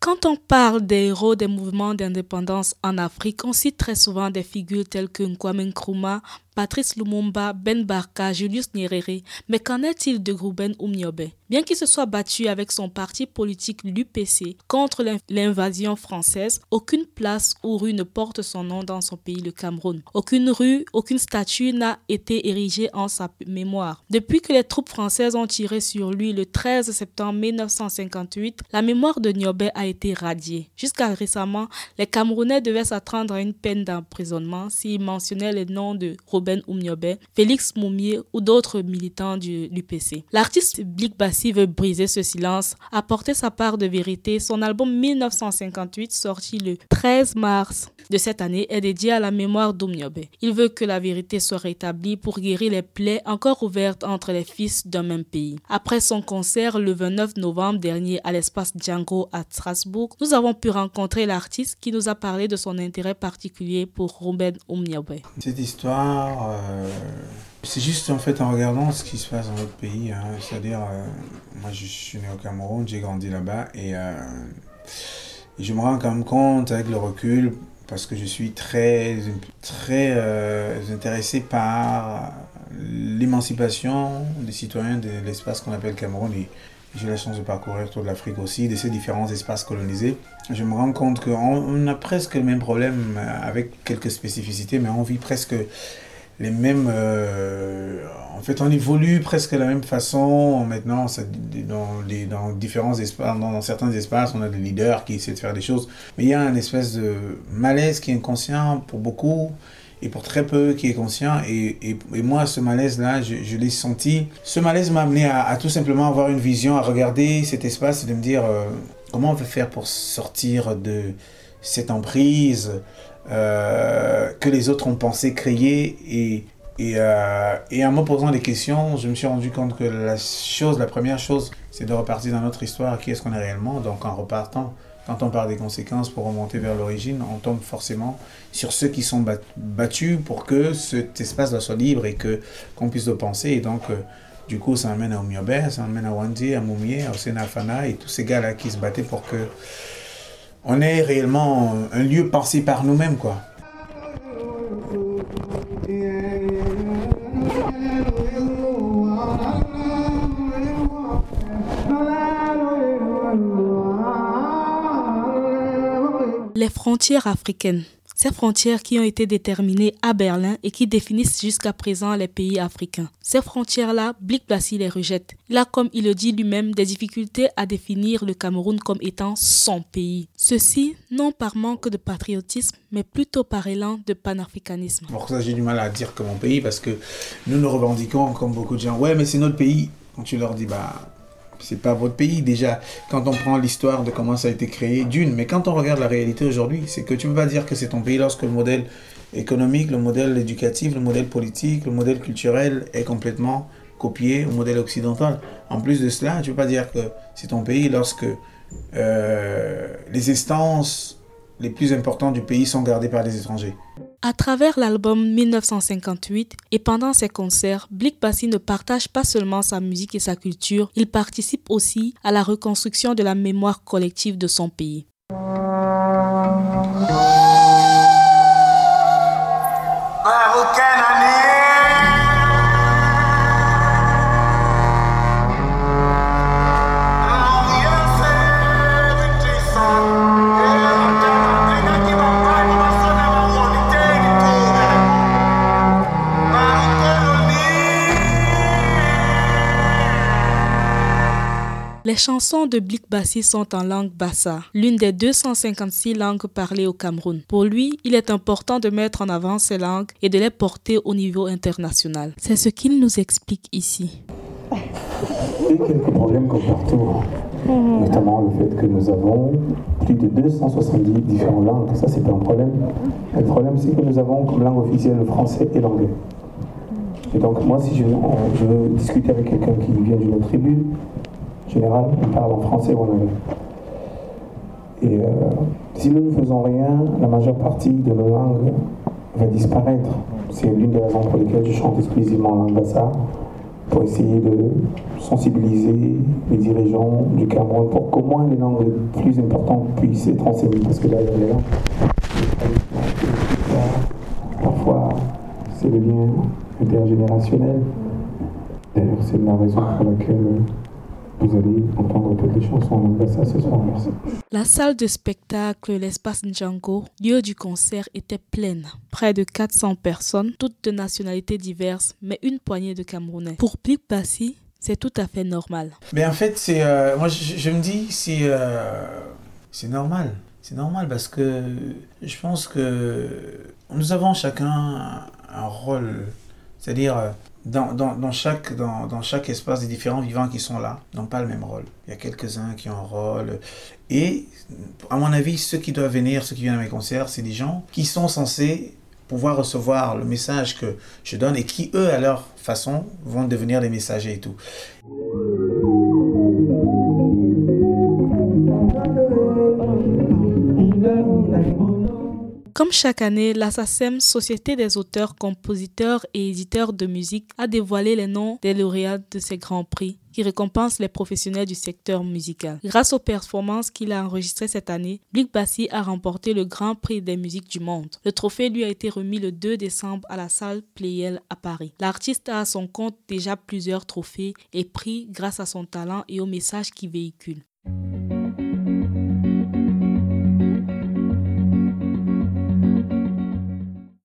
Quand on parle des héros des mouvements d'indépendance en Afrique, on cite très souvent des figures telles que Kwame Nkrumah, Patrice Lumumba, Ben Barka, Julius Nyerere. Mais qu'en est-il de Ruben Umniobe Bien qu'il se soit battu avec son parti politique l'UPC contre l'invasion française, aucune place ou rue ne porte son nom dans son pays, le Cameroun. Aucune rue, aucune statue n'a été érigée en sa mémoire. Depuis que les troupes françaises ont tiré sur lui le 13 septembre 1958, la mémoire de Niobe a été radiée. Jusqu'à récemment, les Camerounais devaient s'attendre à une peine d'emprisonnement s'ils mentionnaient le nom de Robert ben Oumniobe, Félix Moumier ou d'autres militants du l'UPC. L'artiste Blik Bassi veut briser ce silence, apporter sa part de vérité. Son album 1958, sorti le 13 mars de cette année, est dédié à la mémoire d'Oumniobe. Il veut que la vérité soit rétablie pour guérir les plaies encore ouvertes entre les fils d'un même pays. Après son concert le 29 novembre dernier à l'espace Django à Strasbourg, nous avons pu rencontrer l'artiste qui nous a parlé de son intérêt particulier pour Ruben. Cette histoire euh, c'est juste en fait en regardant ce qui se passe dans notre pays. Hein. C'est-à-dire, euh, moi je suis né au Cameroun, j'ai grandi là-bas et, euh, je me rends quand même compte avec le recul parce que je suis très, très intéressé par l'émancipation des citoyens de l'espace qu'on appelle Cameroun. Et j'ai la chance de parcourir toute l'Afrique aussi, de ces différents espaces colonisés. Je me rends compte qu'on a presque le même problème avec quelques spécificités, mais on vit presque les mêmes. Euh, en fait, on évolue presque de la même façon. Maintenant, dans, les, dans différents espaces, dans, certains espaces, on a des leaders qui essaient de faire des choses. Mais il y a un espèce de malaise qui est inconscient pour beaucoup et pour très peu qui est conscient. Et, et, et moi, ce malaise-là, je, l'ai senti. Ce malaise m'a amené à, tout simplement avoir une vision, à regarder cet espace et de me dire euh, comment on va faire pour sortir de cette emprise euh, que les autres ont pensé créer et, euh, et, en me posant des questions, je me suis rendu compte que la chose, la première chose, c'est de repartir dans notre histoire, qui est-ce qu'on est réellement. Donc en repartant, quand on parle des conséquences pour remonter vers l'origine, on tombe forcément sur ceux qui sont battus pour que cet espace soit libre et que qu'on puisse le penser. Et donc, euh, du coup, ça amène à Oumiobe, ça amène à Wandi, à Moumier, à Osenafana et tous ces gars-là qui se battaient pour que on est réellement un lieu pensé par nous-mêmes, quoi. Les frontières africaines. Ces frontières qui ont été déterminées à Berlin et qui définissent jusqu'à présent les pays africains. Ces frontières-là, Blik Bassi les rejette. Il a, comme il le dit lui-même, des difficultés à définir le Cameroun comme étant son pays. Ceci, non par manque de patriotisme, mais plutôt par élan de panafricanisme. Pour ça, j'ai du mal à dire que mon pays, parce que nous nous revendiquons, comme beaucoup de gens, ouais, mais c'est notre pays. Quand tu leur dis, bah, c'est pas votre pays déjà. Quand on prend l'histoire de comment ça a été créé, d'une, mais quand on regarde la réalité aujourd'hui, c'est que tu ne peux pas dire que c'est ton pays lorsque le modèle économique, le modèle éducatif, le modèle politique, le modèle culturel est complètement copié au modèle occidental. En plus de cela, tu ne peux pas dire que c'est ton pays lorsque euh, les instances les plus importantes du pays sont gardées par les étrangers. À travers l'album 1958 et pendant ses concerts, Blik Bassi ne partage pas seulement sa musique et sa culture, il participe aussi à la reconstruction de la mémoire collective de son pays. Les chansons de Blik Bassi sont en langue bassa, l'une des 256 langues parlées au Cameroun. Pour lui, il est important de mettre en avant ces langues et de les porter au niveau international. C'est ce qu'il nous explique ici. Il y a quelques problèmes comme partout, hein. notamment le fait que nous avons plus de 270 différentes langues. Ça, c'est pas un problème. Le problème, c'est que nous avons comme langue officielle le français et l'anglais. Et donc, moi, si je, je veux discuter avec quelqu'un qui vient d'une autre tribu, général, on parle en français ou en anglais. Et euh, si nous ne faisons rien, la majeure partie de nos langues va disparaître. C'est l'une des raisons pour lesquelles je chante exclusivement en langue pour essayer de sensibiliser les dirigeants du Cameroun pour qu'au moins les langues les plus importantes puissent être enseignées. Parce que là, il y a les langues. Parfois, c'est le lien intergénérationnel. D'ailleurs, c'est la raison pour laquelle vous allez entendre toutes les chansons ça ce soir. Merci. La salle de spectacle, l'espace Django, lieu du concert, était pleine. Près de 400 personnes, toutes de nationalités diverses, mais une poignée de Camerounais. Pour Blik Bassi, c'est tout à fait normal. Mais en fait, c'est, euh, moi, je, me dis, c'est, euh, c'est normal. C'est normal parce que je pense que nous avons chacun un rôle. C'est-à-dire, euh, dans, dans, dans, chaque, dans, dans, chaque espace, des différents vivants qui sont là n'ont pas le même rôle. Il y a quelques-uns qui ont un rôle. Et, à mon avis, ceux qui doivent venir, ceux qui viennent à mes concerts, c'est des gens qui sont censés pouvoir recevoir le message que je donne et qui, eux, à leur façon, vont devenir des messagers et tout. Comme chaque année, la Société des auteurs, compositeurs et éditeurs de musique, a dévoilé les noms des lauréats de ces grands prix qui récompensent les professionnels du secteur musical. Grâce aux performances qu'il a enregistrées cette année, Blik Bassi a remporté le Grand Prix des musiques du monde. Le trophée lui a été remis le 2 décembre à la salle Playel à Paris. L'artiste a à son compte déjà plusieurs trophées et prix grâce à son talent et au message qu'il véhicule.